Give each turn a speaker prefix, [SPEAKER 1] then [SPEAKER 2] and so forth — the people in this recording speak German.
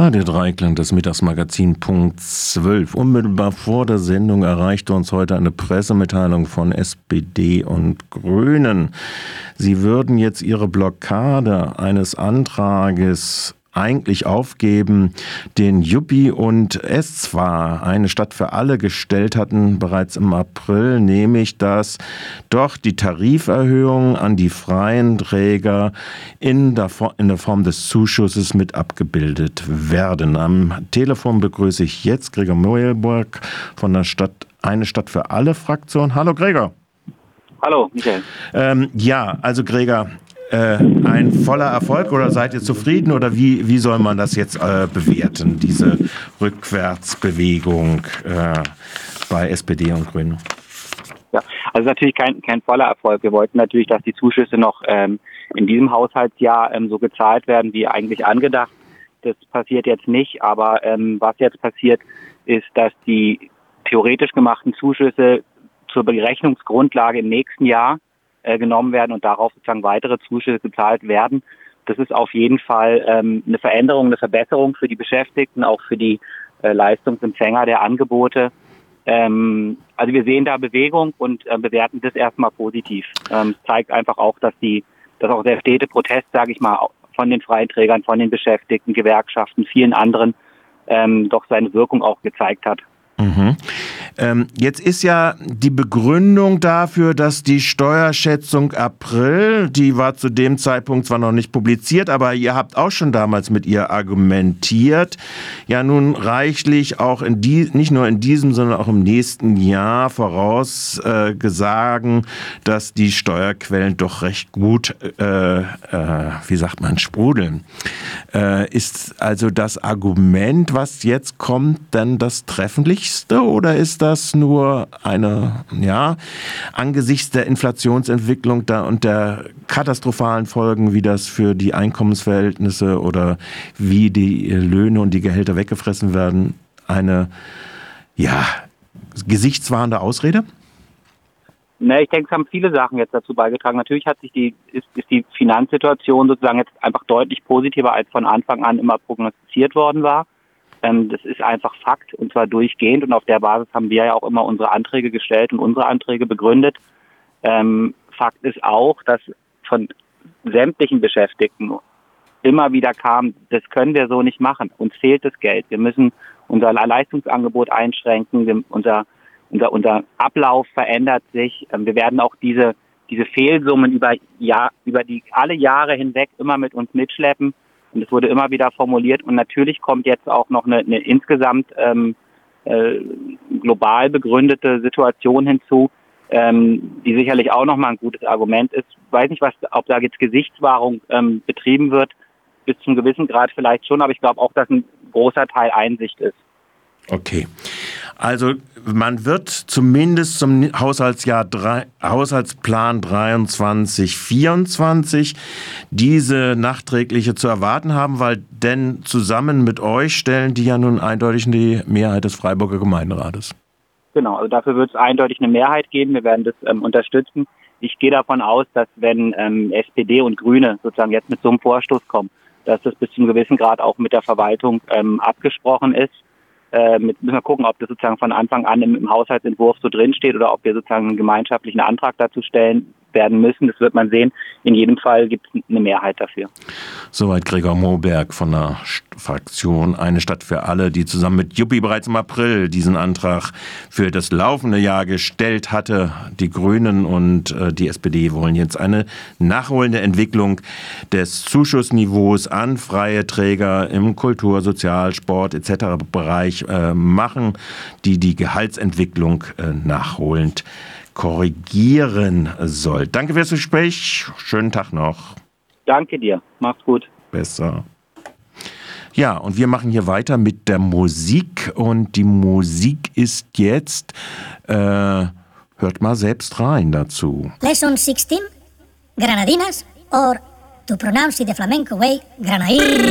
[SPEAKER 1] Radio Dreiklang, das Mittagsmagazin Punkt 12. Unmittelbar vor der Sendung erreichte uns heute eine Pressemitteilung von SPD und Grünen. Sie würden jetzt ihre Blockade eines Antrages eigentlich aufgeben, den Juppie und es zwar eine Stadt für alle gestellt hatten, bereits im April, nämlich dass doch die Tariferhöhungen an die freien Träger in der, in der Form des Zuschusses mit abgebildet werden. Am Telefon begrüße ich jetzt Gregor Moelburg von der Stadt Eine Stadt für alle Fraktion. Hallo Gregor.
[SPEAKER 2] Hallo, Michael.
[SPEAKER 1] Ähm, ja, also Gregor, äh, ein voller Erfolg oder seid ihr zufrieden oder wie, wie soll man das jetzt äh, bewerten, diese Rückwärtsbewegung äh, bei SPD und Grünen?
[SPEAKER 2] Ja, also natürlich kein, kein voller Erfolg. Wir wollten natürlich, dass die Zuschüsse noch ähm, in diesem Haushaltsjahr ähm, so gezahlt werden, wie eigentlich angedacht. Das passiert jetzt nicht, aber ähm, was jetzt passiert, ist, dass die theoretisch gemachten Zuschüsse zur Berechnungsgrundlage im nächsten Jahr äh, genommen werden und darauf sozusagen weitere Zuschüsse gezahlt werden. Das ist auf jeden Fall ähm, eine Veränderung, eine Verbesserung für die Beschäftigten, auch für die äh, Leistungsempfänger der Angebote. Ähm, also wir sehen da Bewegung und äh, bewerten das erstmal positiv. Ähm, zeigt einfach auch, dass die, dass auch der stete Protest, sage ich mal, von den freien Trägern, von den Beschäftigten, Gewerkschaften, vielen anderen ähm, doch seine Wirkung auch gezeigt hat.
[SPEAKER 1] Mhm. Ähm, jetzt ist ja die Begründung dafür, dass die Steuerschätzung April, die war zu dem Zeitpunkt zwar noch nicht publiziert, aber ihr habt auch schon damals mit ihr argumentiert, ja nun reichlich auch in die, nicht nur in diesem, sondern auch im nächsten Jahr vorausgesagen, äh, dass die Steuerquellen doch recht gut, äh, äh, wie sagt man, sprudeln. Äh, ist also das Argument, was jetzt kommt, denn das trefflichste oder ist das nur eine, ja, angesichts der Inflationsentwicklung da und der katastrophalen Folgen, wie das für die Einkommensverhältnisse oder wie die Löhne und die Gehälter weggefressen werden, eine, ja, gesichtswahrende Ausrede?
[SPEAKER 2] Ne, ich denke, es haben viele Sachen jetzt dazu beigetragen. Natürlich hat sich die, ist, ist die Finanzsituation sozusagen jetzt einfach deutlich positiver, als von Anfang an immer prognostiziert worden war. Ähm, das ist einfach Fakt und zwar durchgehend und auf der Basis haben wir ja auch immer unsere Anträge gestellt und unsere Anträge begründet. Ähm, Fakt ist auch, dass von sämtlichen Beschäftigten immer wieder kam, das können wir so nicht machen. Uns fehlt das Geld. Wir müssen unser Leistungsangebot einschränken. Unser, unser, unser Ablauf verändert sich. Ähm, wir werden auch diese, diese Fehlsummen über, Jahr, über die alle Jahre hinweg immer mit uns mitschleppen. Und es wurde immer wieder formuliert. Und natürlich kommt jetzt auch noch eine, eine insgesamt ähm, äh, global begründete Situation hinzu, ähm, die sicherlich auch nochmal ein gutes Argument ist. Weiß nicht, was, ob da jetzt Gesichtswahrung ähm, betrieben wird, bis zum gewissen Grad vielleicht schon, aber ich glaube auch, dass ein großer Teil Einsicht ist.
[SPEAKER 1] Okay. Also man wird zumindest zum Haushaltsjahr 3, Haushaltsplan 23, 24 diese nachträgliche zu erwarten haben, weil denn zusammen mit euch stellen die ja nun eindeutig die Mehrheit des Freiburger Gemeinderates.
[SPEAKER 2] Genau, also dafür wird es eindeutig eine Mehrheit geben. Wir werden das ähm, unterstützen. Ich gehe davon aus, dass wenn ähm, SPD und Grüne sozusagen jetzt mit so einem Vorstoß kommen, dass das bis zum gewissen Grad auch mit der Verwaltung ähm, abgesprochen ist äh, mit, müssen wir gucken, ob das sozusagen von Anfang an im, im Haushaltsentwurf so drinsteht oder ob wir sozusagen einen gemeinschaftlichen Antrag dazu stellen werden müssen. Das wird man sehen. In jedem Fall gibt es eine Mehrheit dafür.
[SPEAKER 1] Soweit Gregor Moberg von der Fraktion Eine Stadt für alle, die zusammen mit Juppie bereits im April diesen Antrag für das laufende Jahr gestellt hatte. Die Grünen und äh, die SPD wollen jetzt eine nachholende Entwicklung des Zuschussniveaus an freie Träger im Kultur-, Sozial-, Sport etc. Bereich äh, machen, die die Gehaltsentwicklung äh, nachholend korrigieren soll. Danke fürs Gespräch. Schönen Tag noch.
[SPEAKER 2] Danke dir. Mach's gut.
[SPEAKER 1] Besser. Ja, und wir machen hier weiter mit der Musik. Und die Musik ist jetzt, äh, hört mal selbst rein dazu.
[SPEAKER 3] Lesson 16, Granadinas or to pronounce it the flamenco way, Granadines.